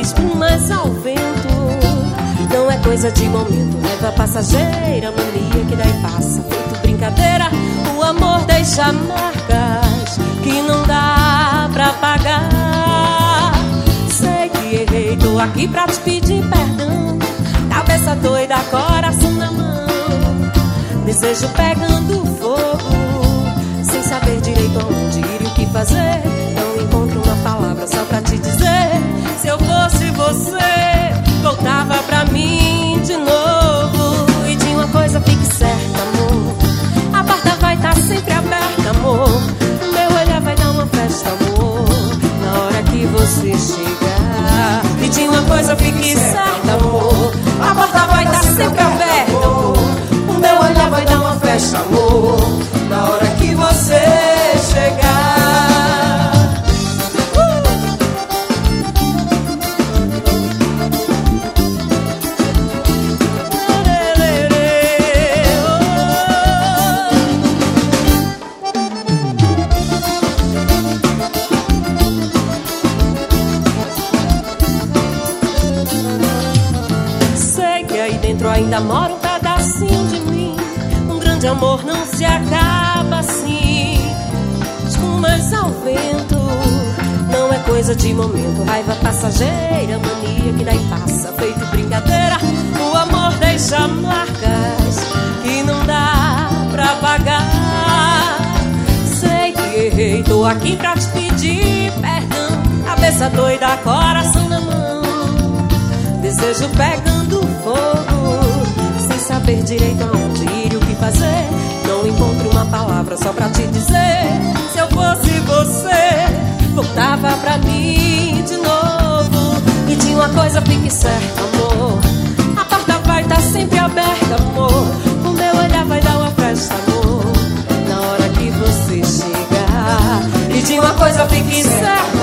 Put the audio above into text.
espumas ao vento. Não é coisa de momento, leva passageira, mania que daí passa. Feito brincadeira, o amor deixa marcas que não dá pra pagar. Sei que errei, tô aqui pra te pedir perdão. Cabeça doida, coração na mão. Desejo pegando fogo, você chegar. E de uma coisa fique certa, amor. Ainda mora um pedacinho de mim. Um grande amor não se acaba assim. Espumas ao vento, não é coisa de momento. Raiva passageira, mania que daí passa. Feito brincadeira, o amor deixa marcas que não dá pra pagar. Sei que errei, tô aqui pra te pedir perdão. Cabeça doida, coração na mão. Desejo pegando fogo, saber direito aonde ir e o que fazer. Não encontro uma palavra só pra te dizer. Se eu fosse você, voltava pra mim de novo. E de uma coisa fique certa, amor. A porta vai estar sempre aberta, amor. O meu olhar vai dar uma festa, amor. Na hora que você chegar. E de uma coisa fique certa,